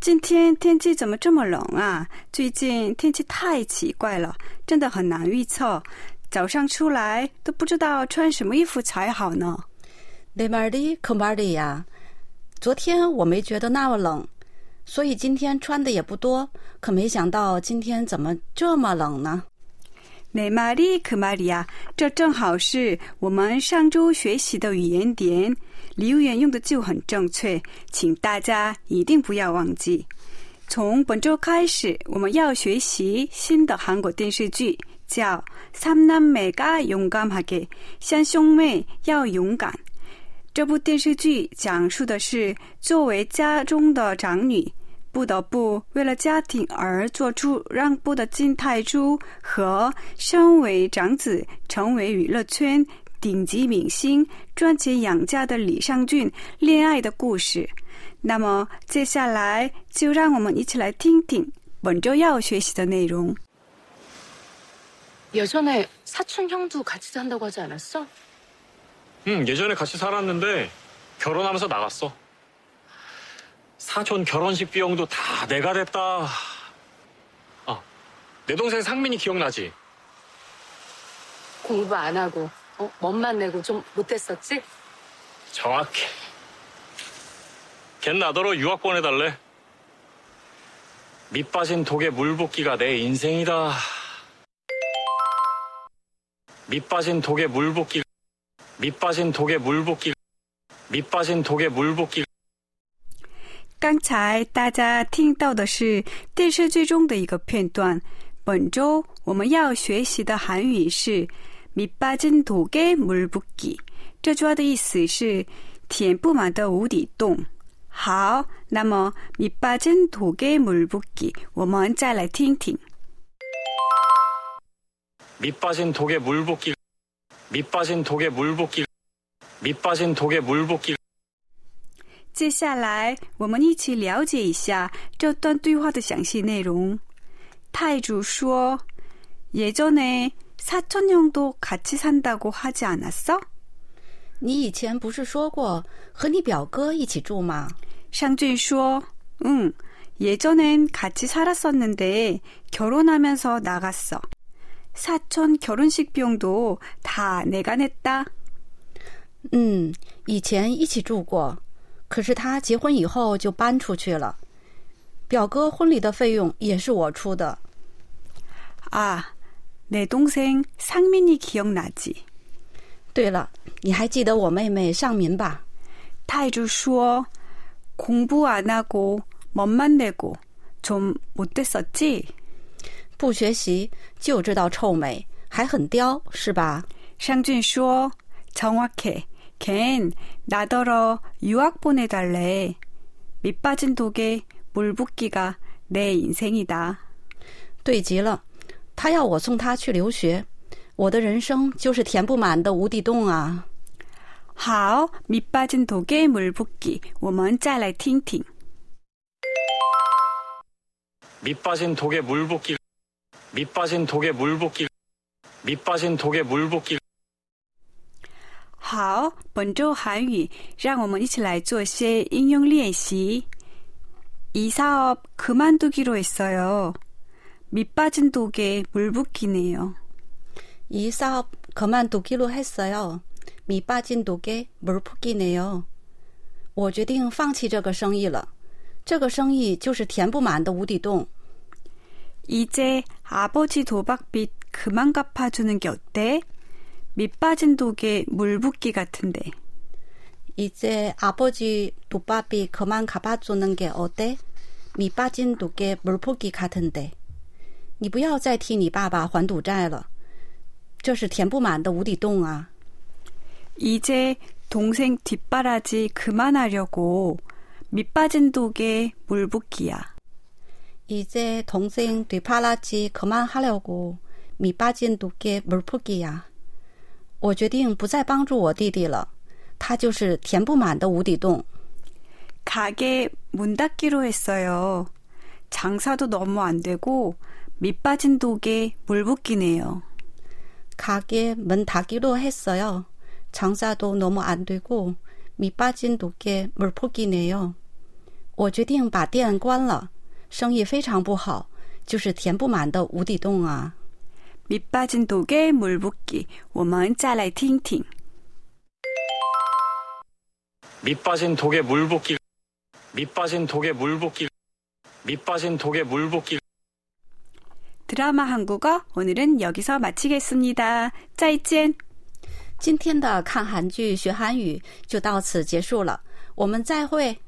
今天天气怎么这么冷啊？最近天气太奇怪了，真的很难预测。早上出来都不知道穿什么衣服才好呢。 내말이그말이야。 昨天我没觉得那么冷，所以今天穿的也不多。可没想到今天怎么这么冷呢？ 내말이그말이야， 这正好是我们上周学习的语言点。留言用的就很正确，请大家一定不要忘记。从本周开始，我们要学习新的韩国电视剧，叫《삼남매가용감하게》，三兄妹要勇敢。这部电视剧讲述的是作为家中的长女， 不得不为了家庭而做出让步的金泰珠和身为长子、成为娱乐圈顶级明星、赚钱养家的李尚俊恋爱的故事。那么接下来就让我们一起来听听本周要学习的内容。 예전에 사촌 형도 같이 산다고 하지 않았어? 응, 예전에 같이 살았는데 결혼하면서 나갔어. 사촌 결혼식 비용도 다 내가 냈다. 아, 내 동생 상민이 기억나지? 공부 안 하고 어? 멋만 내고 좀 못했었지? 정확해. 걘 나더러 유학 보내달래. 밑 빠진 독에 물 붓기가 내 인생이다. 밑 빠진 독에 물 붓기. 밑 빠진 독에 물 붓기. 밑 빠진 독에 물 붓기. 刚才大家听到的是电视剧中的一个片段。本周我们要学习的韩语是“밑빠진독에물붓기”。这句话的意思是填不满的无底洞。好，那么“밑빠진독에물붓기”，我们再来听听。 밑 빠진 독에 물 붓기. 밑 빠진 독에 물 붓기. 밑 빠진 독에 물 붓기. 接下来，我们一起了解一下这段对话的详细内容。太主说：“예전에사촌형도같이산다고하지않았어？” 你以前不是说过和你表哥一起住吗？尚俊说：“응 예전엔같이살았었는데결혼하면서나갔어。 사촌 결혼식 비용도 다 내가 냈다。 嗯，以前一起住过， 可是他结婚以后就搬出去了。表哥婚礼的费用也是我出的。 아, 내 동생 상민이 기억나지? 对了，你还记得我妹妹尚民吧？ 타이주说 공부 안 하고 멋만 내고 좀 못됐었지? 不学习就知道臭美，还很刁，是吧？ 샹준 说 정확해. 걘 나더러 유학 보내달래. 밑 빠진 독에 물 붓기가 내 인생이다. 对极了，他要我送他去留学，我的人生就是填不满的无底洞啊！ 하오, 밑 빠진 독에 물 붓기. 我们再来听听. 밑 빠진 독에 물 붓기. 밑 빠진 독에 물 붓기. 밑 빠진 독에 물 붓기. 好，本周韩语，让我们一起来做些应用练习。이 사업 그만두기로 했어요. 밑 빠진 독에 물 붓기네요. 이 사업 그만두기로 했어요. 밑 빠진 독에 물 붓기네요. 我决定放弃这个生意了。这个生意就是填不满的无底洞。 이제 아버지 도박빚 그만 갚아주는 게 어때? 밑 빠진 독에 물 붓기 같은데. 이제 아버지 도박비 그만 갚아주는 게 어때? 밑 빠진 독에 물 붓기 같은데. 你不要再替你爸爸还赌债了，这是填不满的无底洞啊！ 이제 동생 뒷바라지 그만하려고 밑 빠진 독에 물 붓기야. 이제 동생 되팔았지 그만하려고 밑 빠진 독에 물풀기야. 我决定不再帮助我弟弟了，他就是填不满的无底洞。 가게 문 닫기로 했어요. 장사도 너무 안 되고 밑 빠진 독에 물 붓기네요. 가게 문 닫기로 했어요. 장사도 너무 안 되고 밑 빠진 독에 물풀기네요. 我决定把店关了，生意非常不好，就是填不满的无底洞啊。 밑 빠진 독에 물 붓기. 我们再来听听. 밑 빠진 독에 물 붓기 밑 빠진 독에 물 붓기 밑 빠진 독에 물 붓기 드라마 한국어 오늘은 여기서 마치겠습니다. 再见.今天的看韩剧学韩语就到此结束了，我们再会。